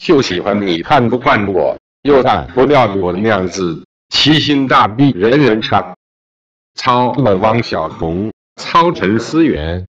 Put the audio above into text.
就喜欢你看不惯我又看不惯我的样子齐心大力人人伤操了汪小红操陈思源